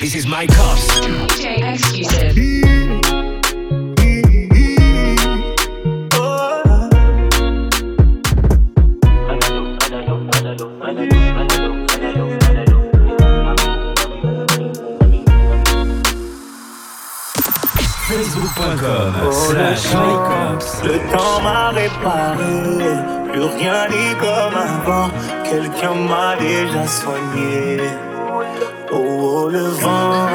This is my cuffs. Oh, le, le temps m'a réparé, plus rien n'est comme avant, quelqu'un m'a déjà soigné. Oh le vent,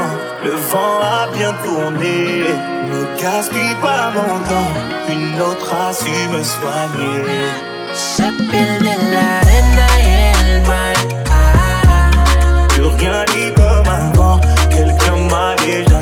le vent a bien tourné. Ne gaspille pas mon temps, une autre a su me soigner. Se pierde la arena y el Plus rien n'est comme avant, quelqu'un m'a déjà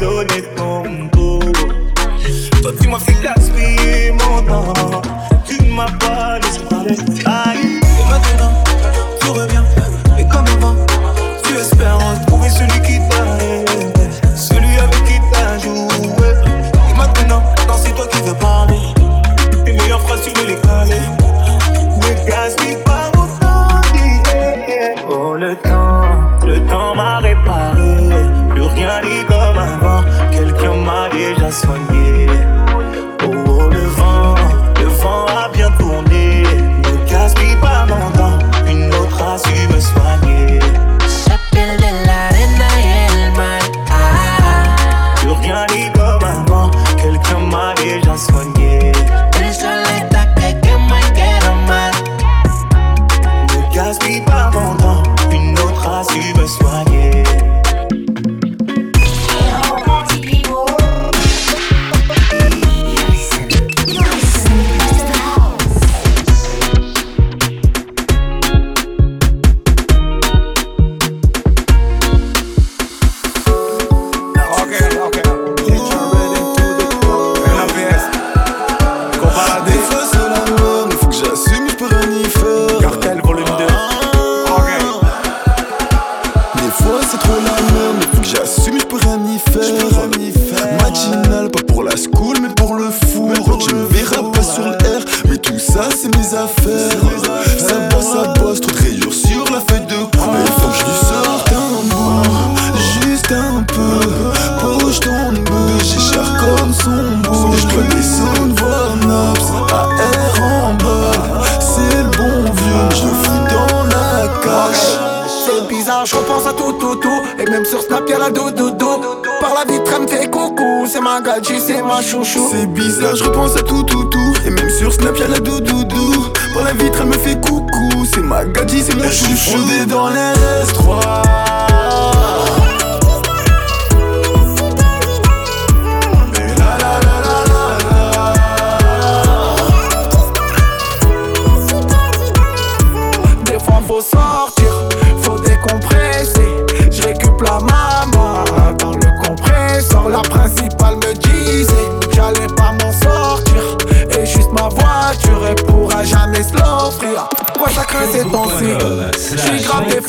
паленых, но But you must think that's me, Mona.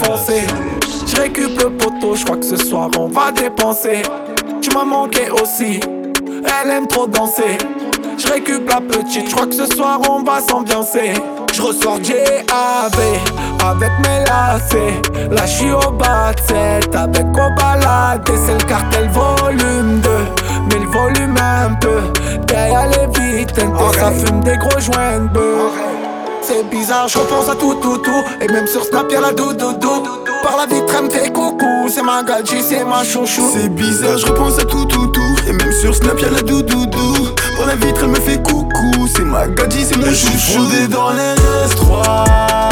Je récup le poteau, je crois que ce soir on va dépenser. Tu m'as manqué aussi, elle aime trop danser. Je récup la petite, je crois que ce soir on va s'ambiancer. Je ressors GAV avec mes lacets. Là, je au bas de 7 avec au balade. C'est le cartel volume 2, mais le volume un peu. Derrière les vitres, ça fume des gros joints de c'est bizarre, je repense à tout, tout, tout. Et même sur Snap, y'a la doudou. Par la vitre, elle me fait coucou. C'est ma gadji, c'est ma chouchou. C'est bizarre, je repense à tout, tout, tout. Et même sur Snap, y'a la doudou. Par la vitre, elle me fait coucou. C'est ma gadji, c'est mon chouchou. Je dans les S3.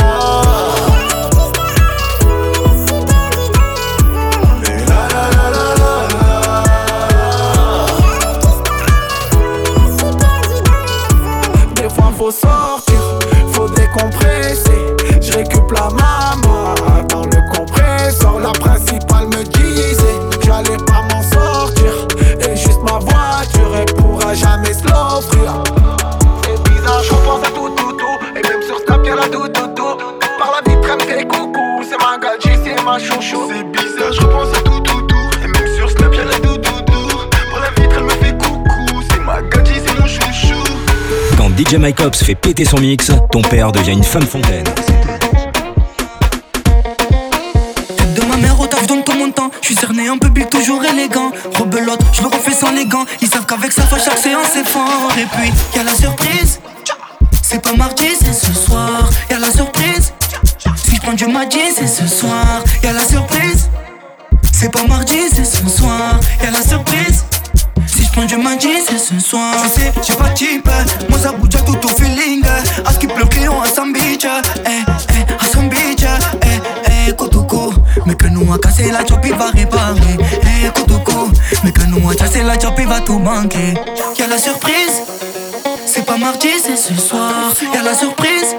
Faut sortir C'est bizarre, je repense à tout, tout, tout. Et même sur Snap, y'a la doudou. Pour la vitre, elle me fait coucou. C'est ma gadji, c'est mon chouchou. Quand DJ Mike Ops fait péter son mix, ton père devient une femme fontaine. Tête de ma mère au taf, donne tout mon temps. Je suis cerné un peu big, toujours élégant. Rebelote, je le refais sans les gants. Ils savent qu'avec ça, chaque séance c'est fort. Et puis, y a la surprise. C'est pas mardi, c'est ce soir. Y a la surprise. Je prends du mardi, c'est ce soir. Y a la surprise. C'est pas mardi, c'est ce soir. Y a la surprise. Si je prends du mardi, c'est ce soir. Tu sais, j'ai pas type. Moi, ça bouge à tout au feeling. À ce qui pleut, client à Sam Beach. Eh, eh, à Sam. Eh, eh, Kotoko. Mais que nous a cassé la chop, il va réparer. Eh, Kotoko. Mais que nous a cassé la chop, il va tout manquer. Y'a la surprise. C'est pas mardi, c'est ce soir. Y'a la surprise.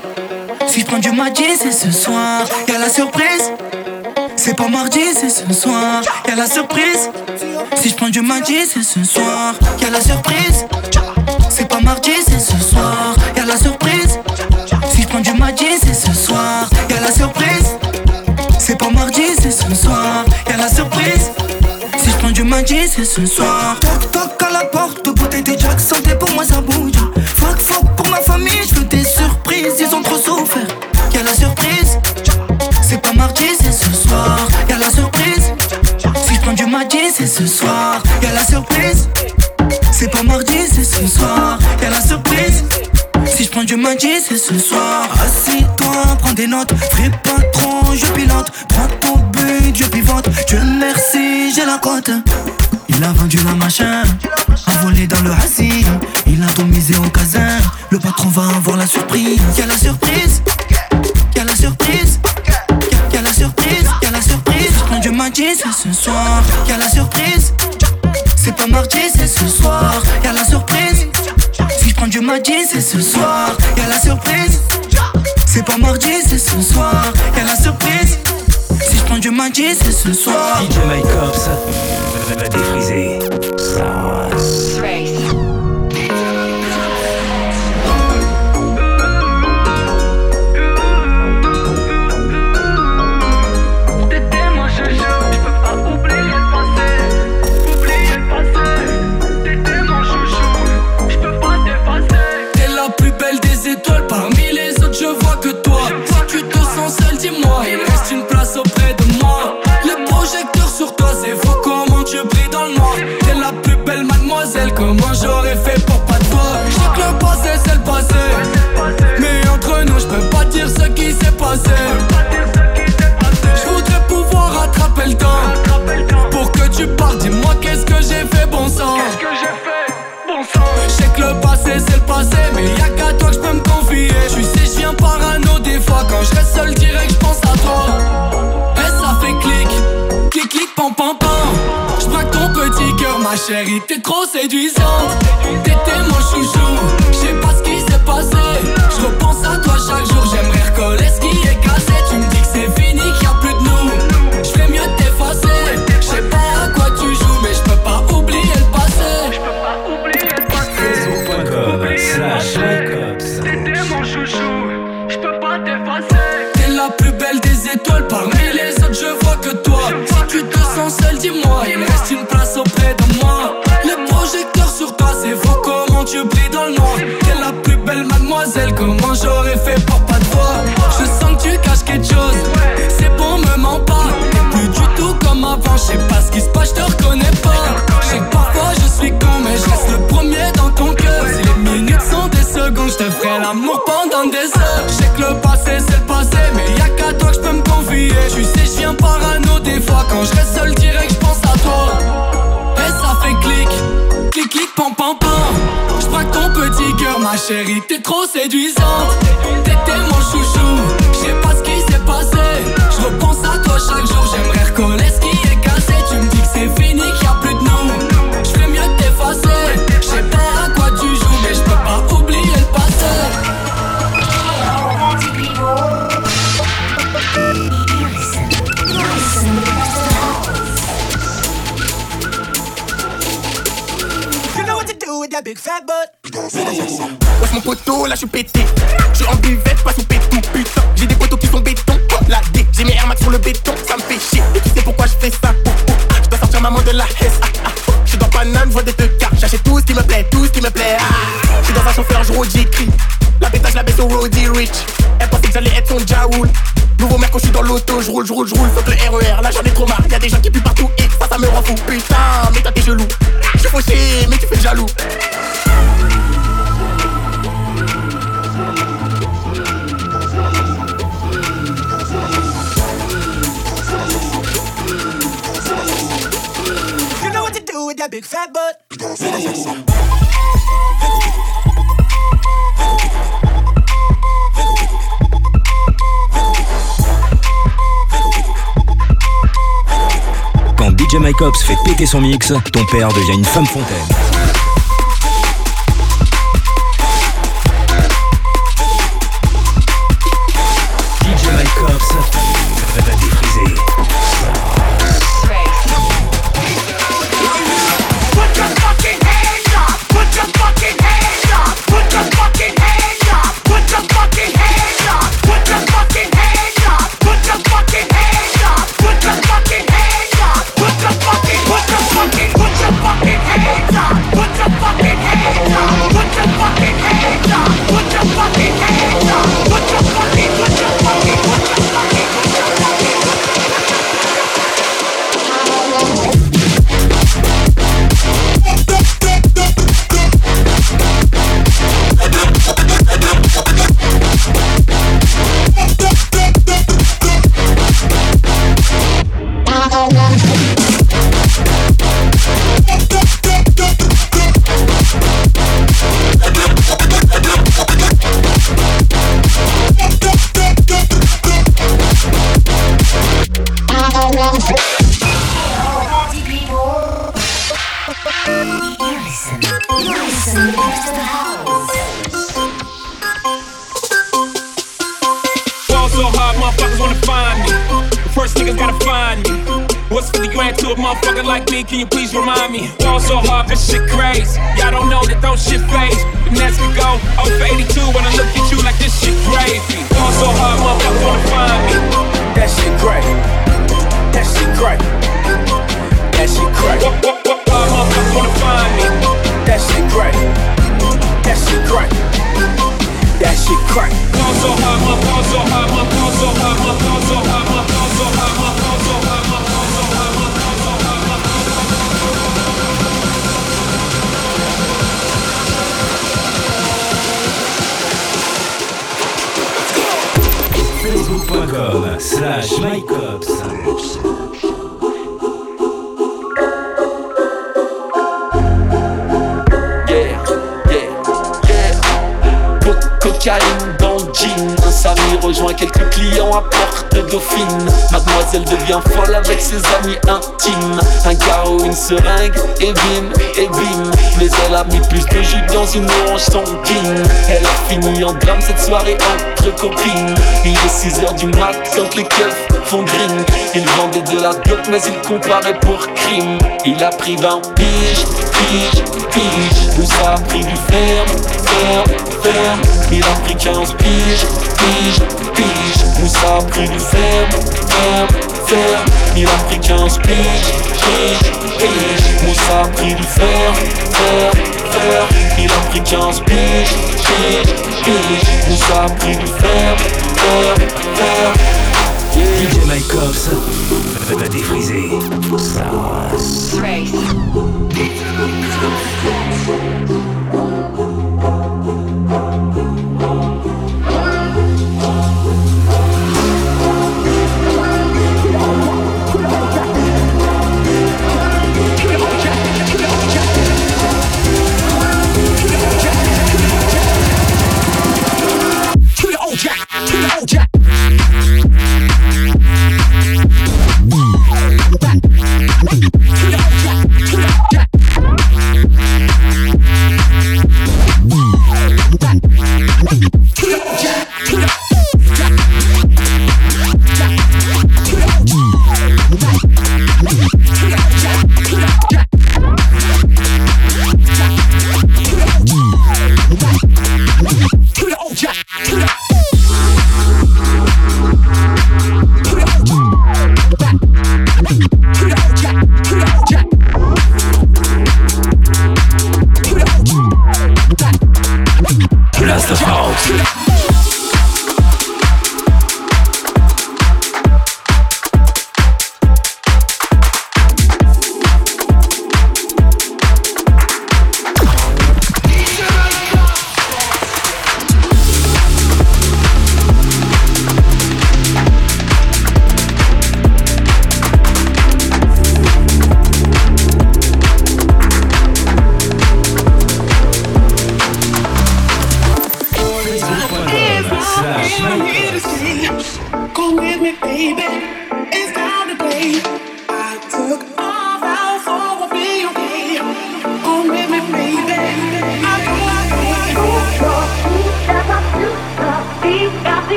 Si je prends du mardi, c'est ce soir. Y'a la surprise. C'est pas mardi, c'est ce soir. Y'a la surprise. Si je prends du mardi, c'est ce soir. Y'a la surprise. C'est pas mardi, c'est ce soir. Y'a la surprise. Si je prends du mardi, c'est ce soir. Y'a la surprise. C'est pas mardi, c'est ce soir. Y'a la surprise. Si je prends du mardi, c'est ce soir. Toc toc à la porte, beauté des jacks, santé pour moi ça bouge. Fuck fuck pour ma famille, je veux des surprises, ils ont trop c'est ce soir. Y'a la surprise. C'est pas mardi, c'est ce soir. Y'a la surprise. Si je prends du mardi, c'est ce soir. Assis-toi, prends des notes. Fais pas trop, je pilote. Prends ton but, je pivote. Dieu merci, j'ai la cote. Il a vendu la machin, a volé dans le hassi. Il a tout misé au casin. Le patron va avoir la surprise. Y'a la surprise. Y'a la surprise. C'est ce soir. Y'a la surprise. C'est pas mardi, c'est ce soir. Y'a la surprise. Si je prends du mardi, c'est ce soir. Y'a la surprise. C'est pas mardi, c'est ce soir. Y'a la surprise. Si je prends du mardi, c'est ce soir. DJ Mike défriser. Mais y'a qu'à toi que je peux me confier. Tu sais je viens parano des fois Quand je reste seul direct je pense à toi. Et ça fait clic Clic clic pam pam pam. Je ton petit cœur ma chérie T'es trop séduisante. T'étais mon chouchou Je sais pas ce qui s'est passé. Je repense à toi chaque jour seul, dis-moi, me reste une quand je reste seul direct, je pense à toi. Et ça fait clic, clic clic pam pam pam. Je ton petit cœur, ma chérie, t'es trop séduisante. T'étais mon chouchou, je sais pas ce qui s'est passé. Je repense à toi chaque jour, Off mon poteau, là je suis pété. Je en buvette, pas sous pétou, putain. J'ai des poteaux qui sont béton, la D. J'ai mes Air Max sur le béton, ça me fait chier. Tu sais pourquoi je fais ça, oh. oh. Je dois sortir maman de la hesse, ah. Je suis dans Paname, vois des deux. J'achète tout ce qui me plaît, tout ce qui me plaît, ah. Je suis dans un chauffeur, je j'écris. La pétage, la baisse au Roddy Rich. Elle pensait que j'allais être son Jaoul. Nouveau mec, quand je suis dans l'auto, je roule, je roule, je roule, fuck le RER, là j'en ai trop marre, y'a des gens qui puent partout et ça, ça me rend fou, putain, mais t'as tes genoux, je suis fauché, mais tu fais jaloux. big fat butt. Quand DJ Mike Ops fait péter son mix, ton père devient une femme fontaine. avec ses amis intimes. Un carreau, une seringue et bim, et bim. Mais elle a mis plus de jus dans une orange sanguine. Elle a fini en drame cette soirée entre copines. Il est 6h du mat quand les keufs font green. Il vendait de la dope mais il comparait pour crime. Il a pris 20 piges, piges, piges. Nous ça a pris du ferme, ferme, ferme Il a pris 15 piges, piges, piges. Nous ça a pris du ferme, ferme terre, ni l'Afrique inspire. Moussa a pris le fer, fer, fer, ni l'Afrique inspire. Moussa a pris le fer, fer, fer. DJ Mike Cops va défriser sa race.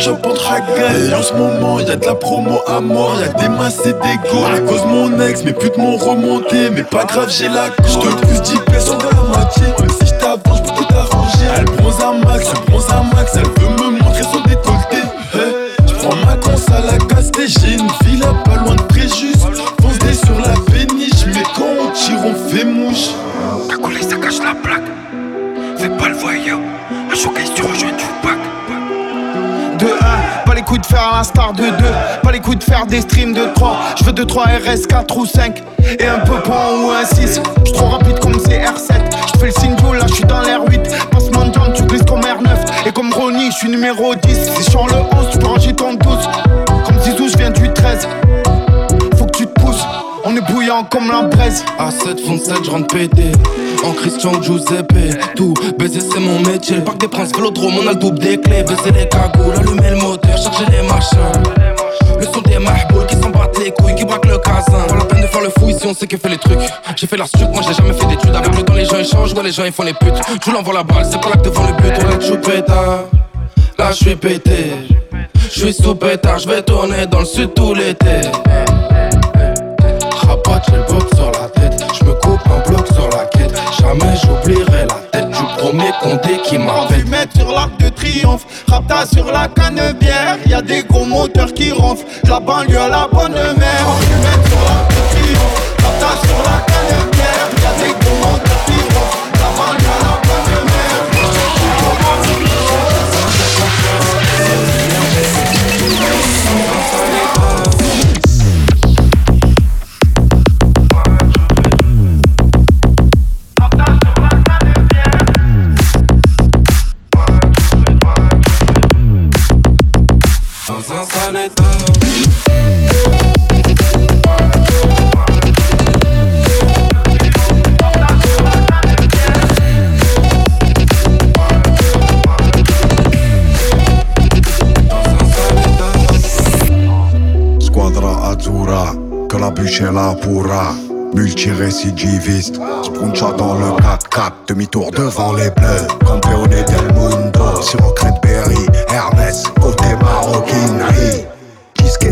Si chope, on te Et en ce moment, y'a de la promo à mort. Y'a des masses et des go. À cause mon ex, mes putes m'ont remonté. Mais pas grave, j'ai la Je te pousse 10 pesos de la moitié. Si je t'avance, je peux tout arranger. Elle bronze à max, elle bronze à max. Elle veut me montrer son décolleté. Je prends ma cons à la casse j'ai une villa pas loin de Préjus. Fonce des sur la péniche, mais quand on tire, on fait mouche. T'as collé, ça cache la plaque. Fais pas le voyeur, un showcase, l'instar de 2, pas les coups de faire des streams de 3. Je veux 2, 3 RS, 4 ou 5, et un peu point ou un 6. J'suis trop rapide comme CR7, j'fais le signe là j'suis dans l'air 8. Passe mon jump, tu glisses comme R9, et comme Ronnie, j'suis numéro 10. Si j'suis le 11, tu peux ranger ton 12. Comme Zizou, j'viens du 13. On est bouillant comme la braise. A7 fond 7, je rentre pété. En Christian Giuseppe, tout baiser c'est mon métier. Le parc des princes, vélodrome, on a le double des clés. Baiser les cagoules, allumer le moteur, charger les machins. Le son des mahboules qui s'en battent les couilles, qui braquent le casin. Pas la peine de faire le fou ici, on sait qui fait les trucs. J'ai fait la sucre, moi j'ai jamais fait d'études. Avec le temps, les gens échangent, ouais, les gens ils font les putes. Je l'envoie la balle, c'est pas là que devant le but. Ouais, tu pétard, là je suis pété. Je suis sous pétard, je vais tourner dans le sud tout l'été. J'ai le bloc sur la tête. Je me coupe un bloc sur la quête. Jamais j'oublierai la tête du premier condé qui m'appelle. mettre sur l'arc de triomphe, rapta sur la canne bière. Y'a des gros moteurs qui ronflent. La banlieue à la bonne mère. mettre sur l'arc de triomphe, rapta sur la que la pourra. Multirécidiviste, Spuncha dans le 4-4, demi-tour devant les bleus. Campeone del mundo, sur Berry, Hermès, côté maroquinerie. Disque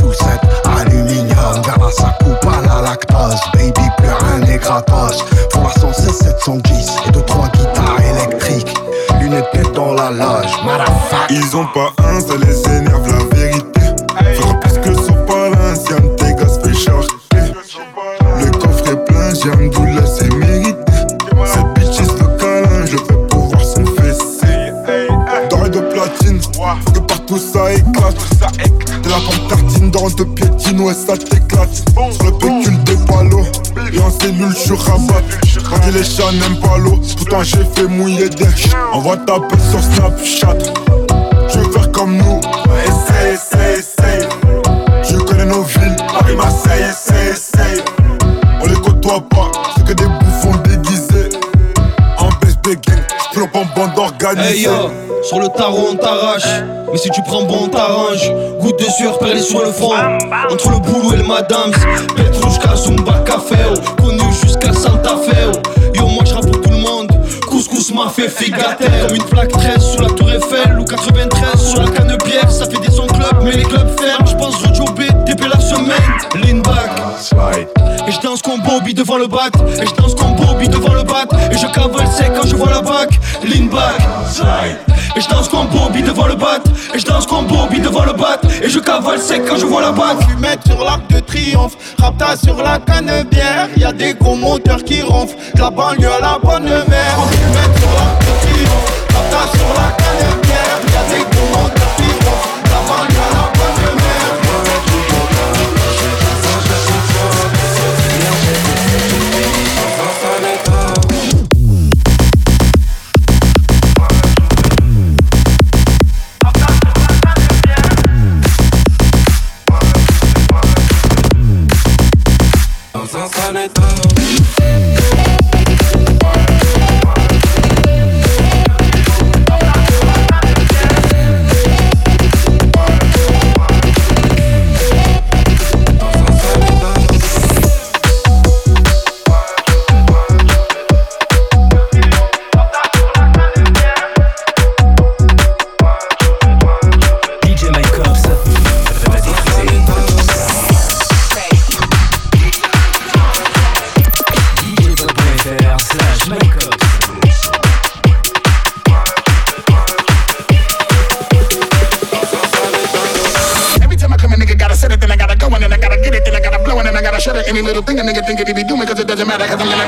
full set, aluminium. Vers sa coupe à la lactose, baby plus rien n'est gratos. Pour la 116 710 et deux trois guitares électriques. Lunettes dans la loge, motherfucker. Ils ont pas un, ça les énerve la vérité. Fera plus que son palancium, est plein, j'ai un doula, c'est mérité. Cette bitch is le câlin, je vais pouvoir son fessé. Doré de platine, que partout ça éclate. De la pomme tartine, dans de piétine, ouais ça t'éclate. Sur le pécule des palos, et en cellule je rabat. Quand les chats n'aiment pas l'eau, pourtant j'ai fait mouiller des On va taper sur Snapchat. Je veux faire comme nous, Hey yo, sur le tarot on t'arrache. Mais si tu prends bon, on t'arrange. Goutte de sueur perlée sur le front. Entre le boulot et le madame. Petrushka, Zumba, Café. oh. Connu jusqu'à Santa Fe. oh. Yo, moi j'rappe pour tout le monde. Couscous m'a fait figater. Comme une plaque 13 sur la Tour Eiffel. Ou 93 sur la canne pierre. Ça fait des sons clubs, mais les clubs ferment. J'pense rejobber, TP la semaine. Lean back. Je comme Bobby devant le bac. Et je danse comme Bobby devant le bac. Et je cavale sec quand je vois la bac. Lean back. Et je danse comme Bobby devant le bat Et je danse comme Bobby devant le bat Et je cavale sec quand je vois la bac. Fumette sur l'arc de triomphe. Rapta sur la canne bière Y'a des gros moteurs qui ronflent. De la banlieue à la bonne mère Fumette sur l'arc de triomphe. Rapta sur la canne bière little thing a nigga think it be doing cause it doesn't matter cause I'm gonna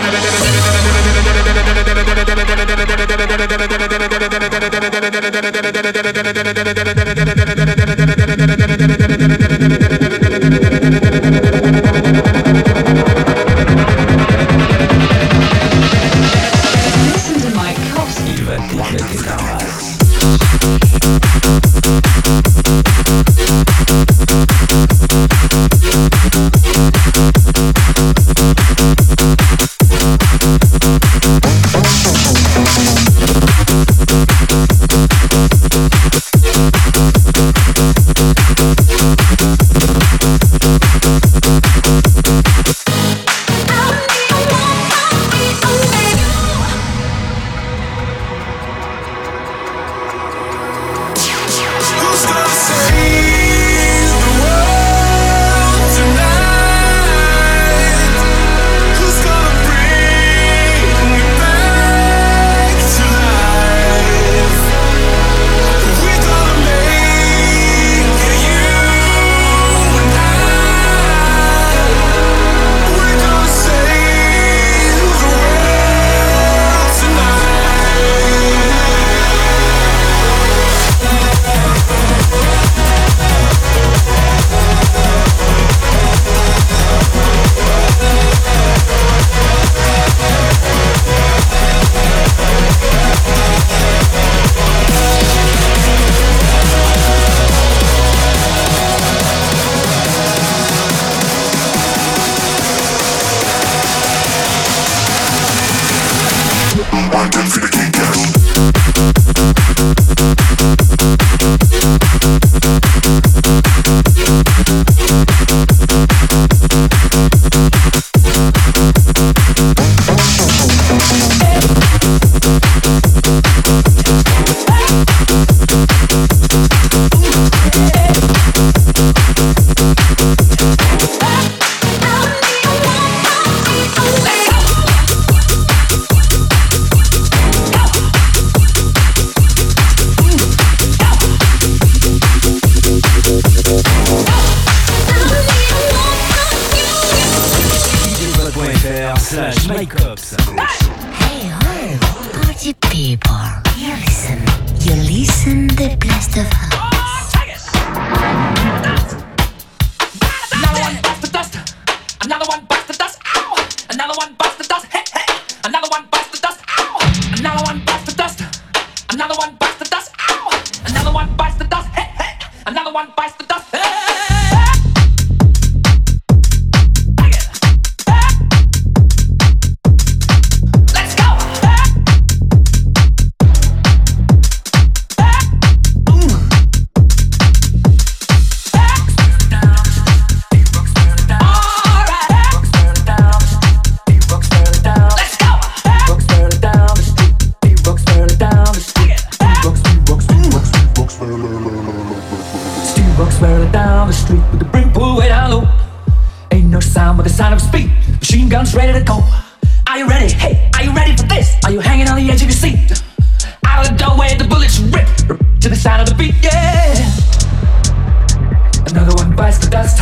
Another one bites the dust.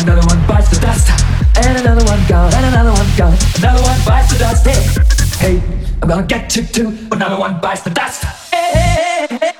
Another one bites the dust. And another one gone, and another one gone. Another one bites the dust. Hey, I'm gonna get you too. Another one bites the dust. hey.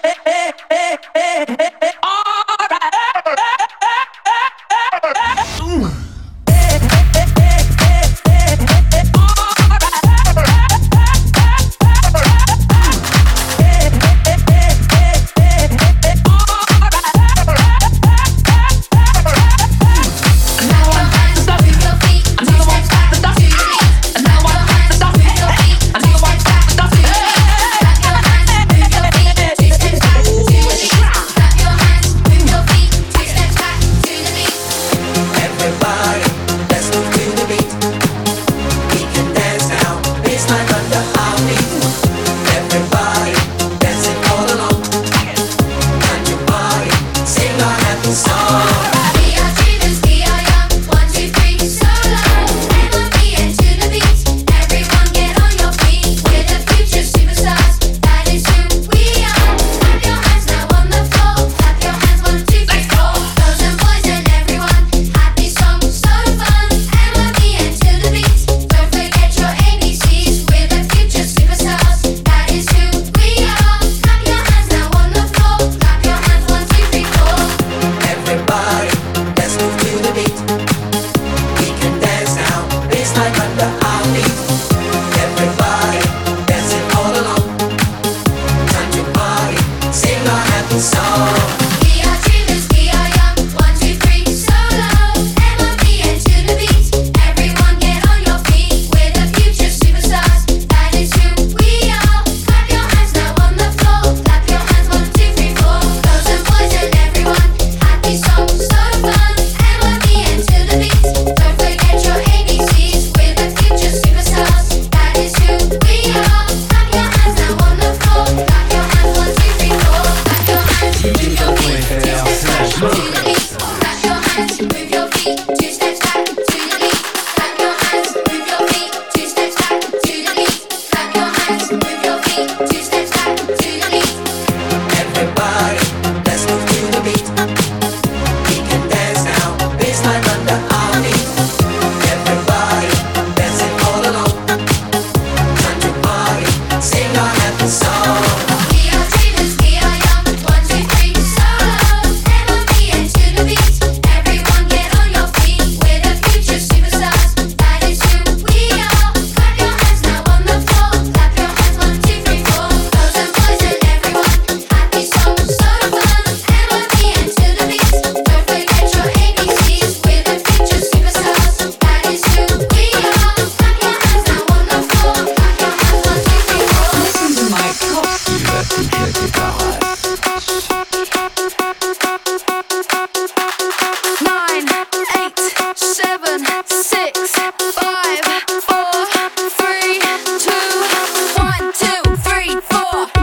So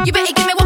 You better give me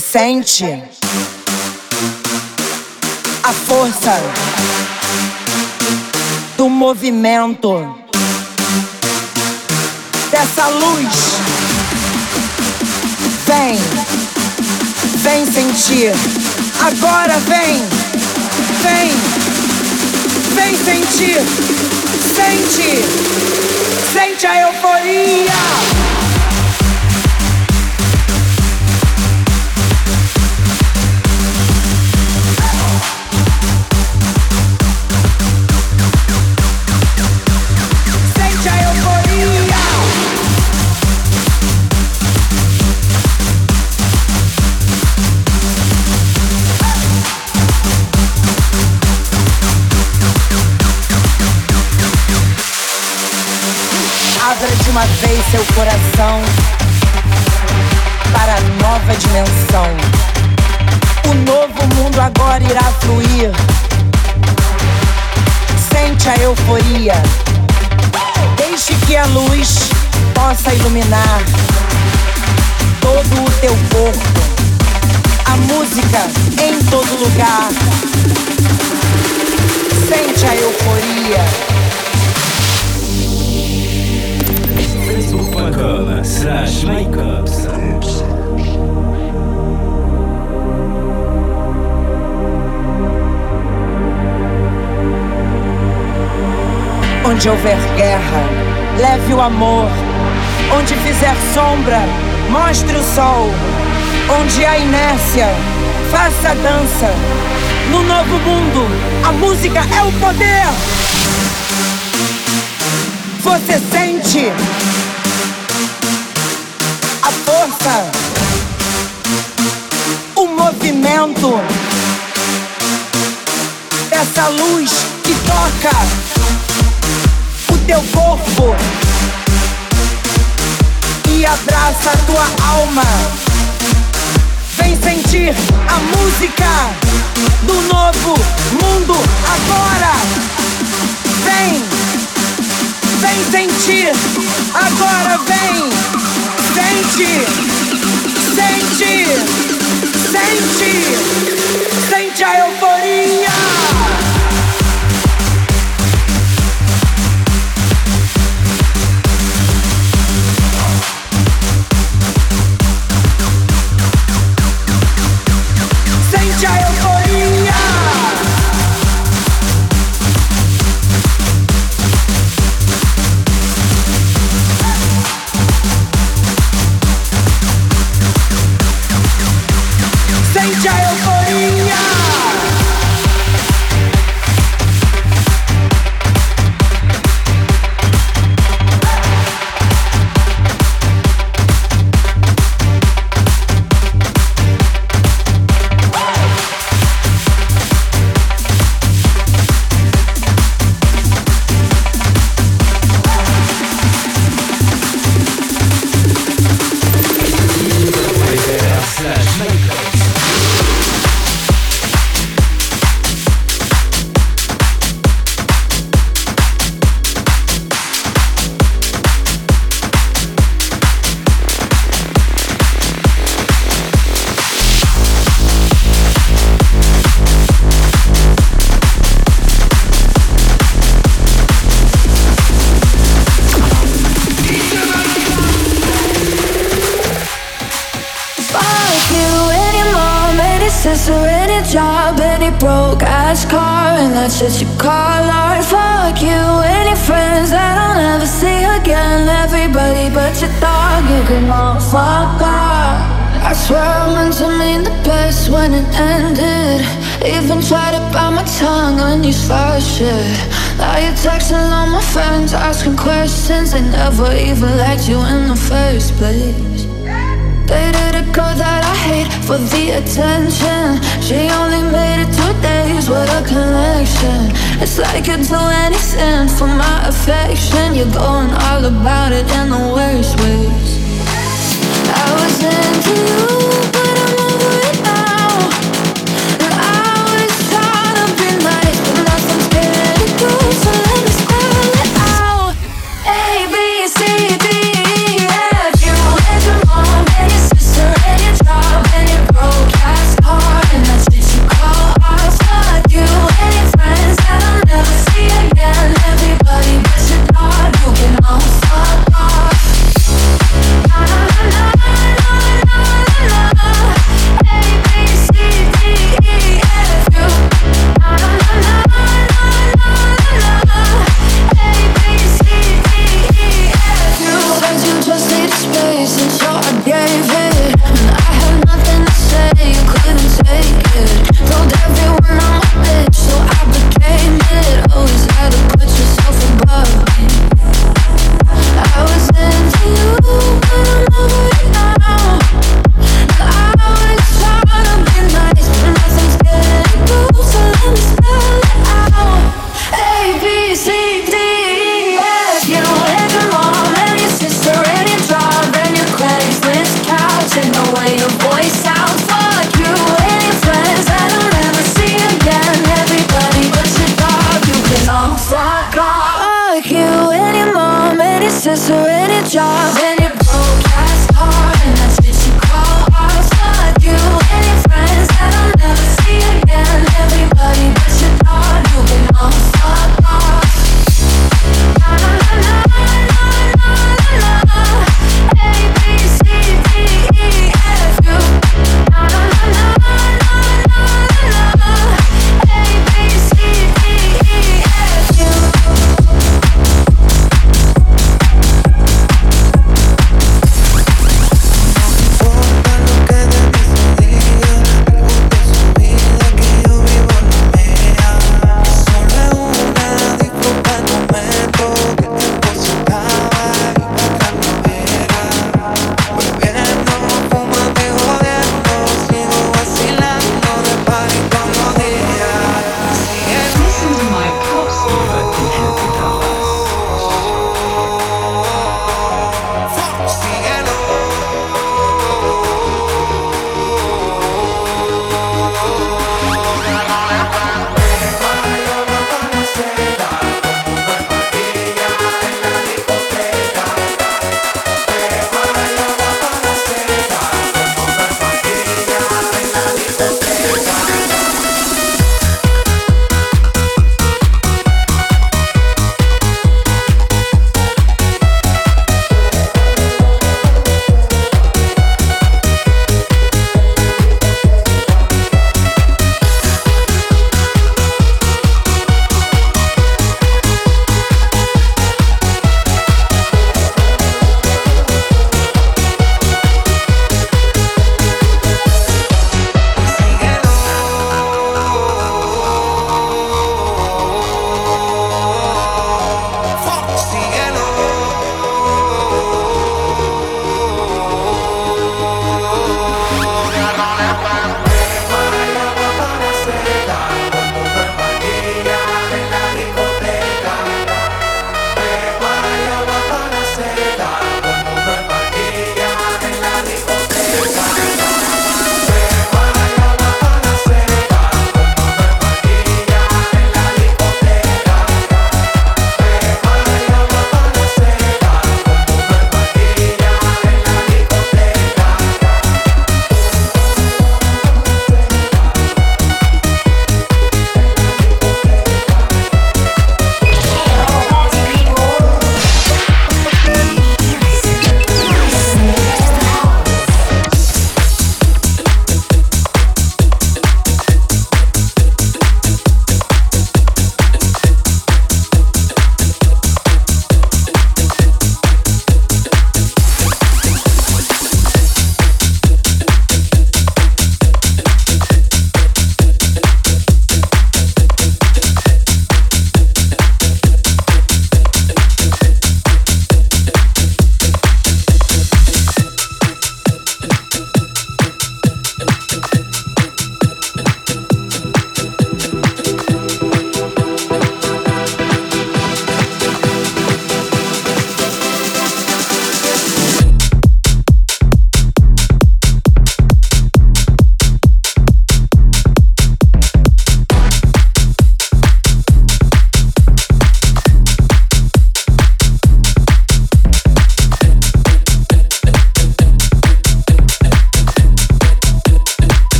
Sente a força do movimento dessa luz. Vem, vem sentir. Agora vem, vem, vem sentir. Sente, sente a euforia. Uma vez seu coração para a nova dimensão. O novo mundo agora irá fluir. Sente a euforia. Deixe que a luz possa iluminar todo o teu corpo. A música em todo lugar. Sente a euforia. Slash Onde houver guerra, leve o amor. Onde fizer sombra, mostre o sol. Onde há inércia, faça a dança. No novo mundo, a música é o poder. Você sente o movimento dessa luz que toca o teu corpo e abraça a tua alma. Vem sentir a música do novo mundo agora. Vem, vem sentir agora. Vem, sente, sente, sente, sente a euforia. It's like you'd do anything for my affection. You're going all about it in the worst ways. I was into you,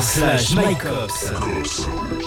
slash mycops.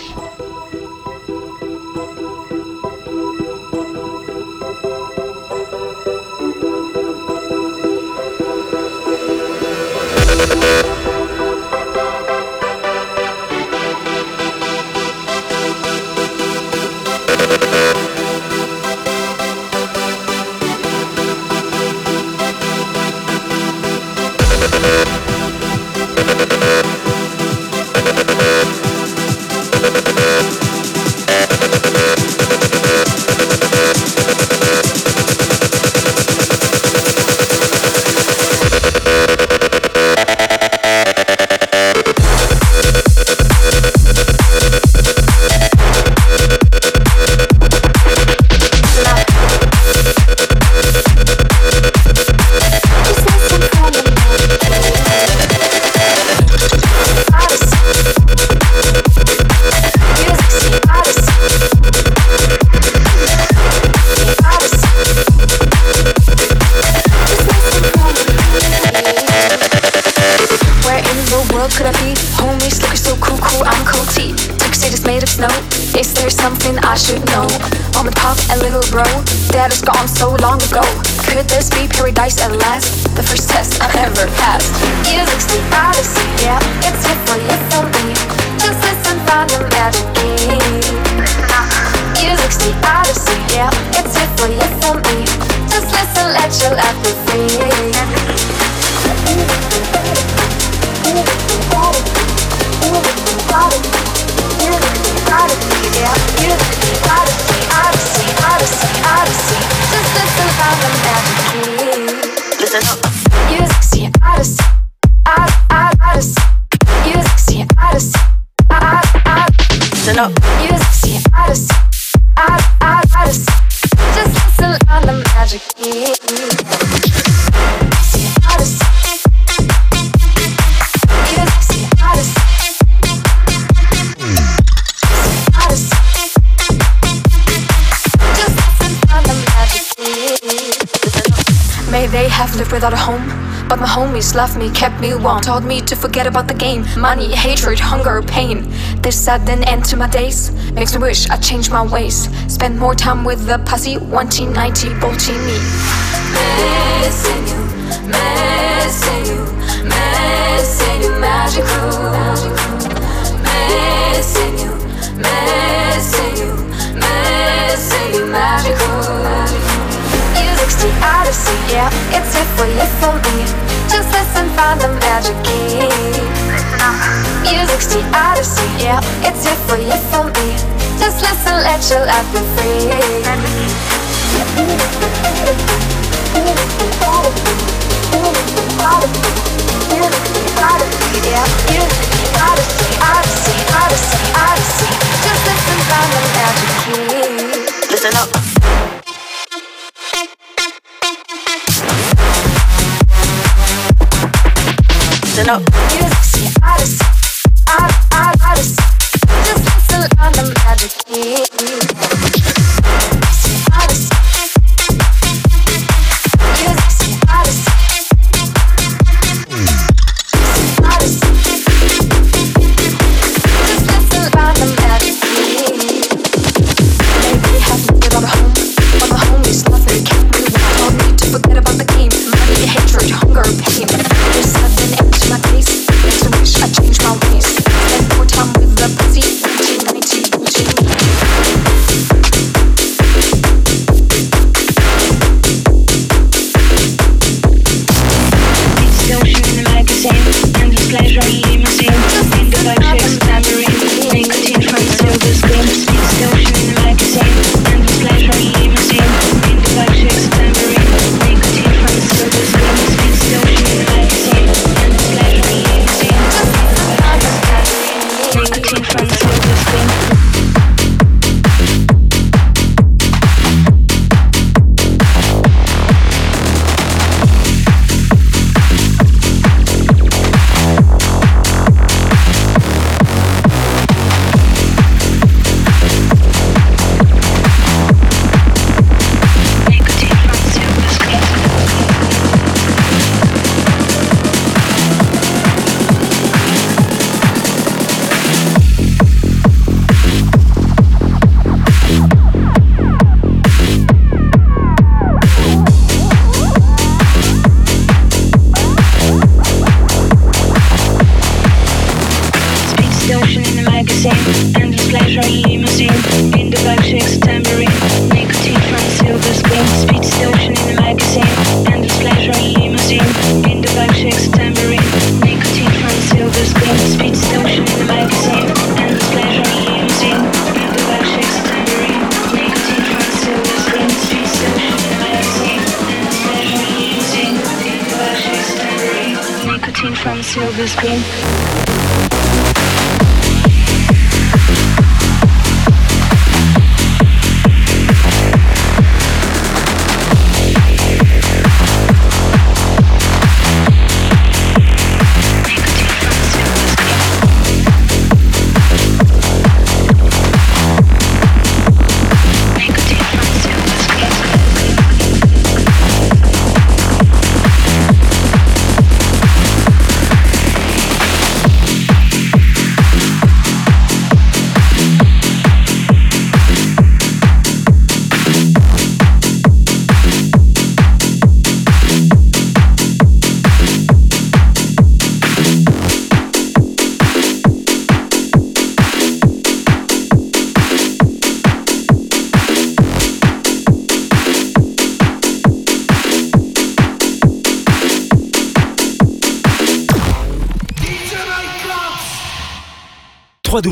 Left me, kept me warm. Told me to forget about the game. Money, hatred, hunger, pain. This sudden end to my days makes me wish I changed my ways. Spend more time with the pussy, 190 bolting me. Missing you, missing you, missing you, magical. Missing you, missing you, missing you, magical. Music's the odyssey, yeah, it's it for you, for me. Just listen, find the magic key. Music's the odyssey, yeah, it's here for you, for me. Just listen, let your life be free. Yeah, odyssey, odyssey, odyssey, odyssey. Just listen, find the magic key. Listen up. Listen up. see, I just, I, I, I just, the magic key.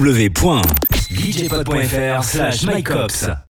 www.djpod.fr slash mycops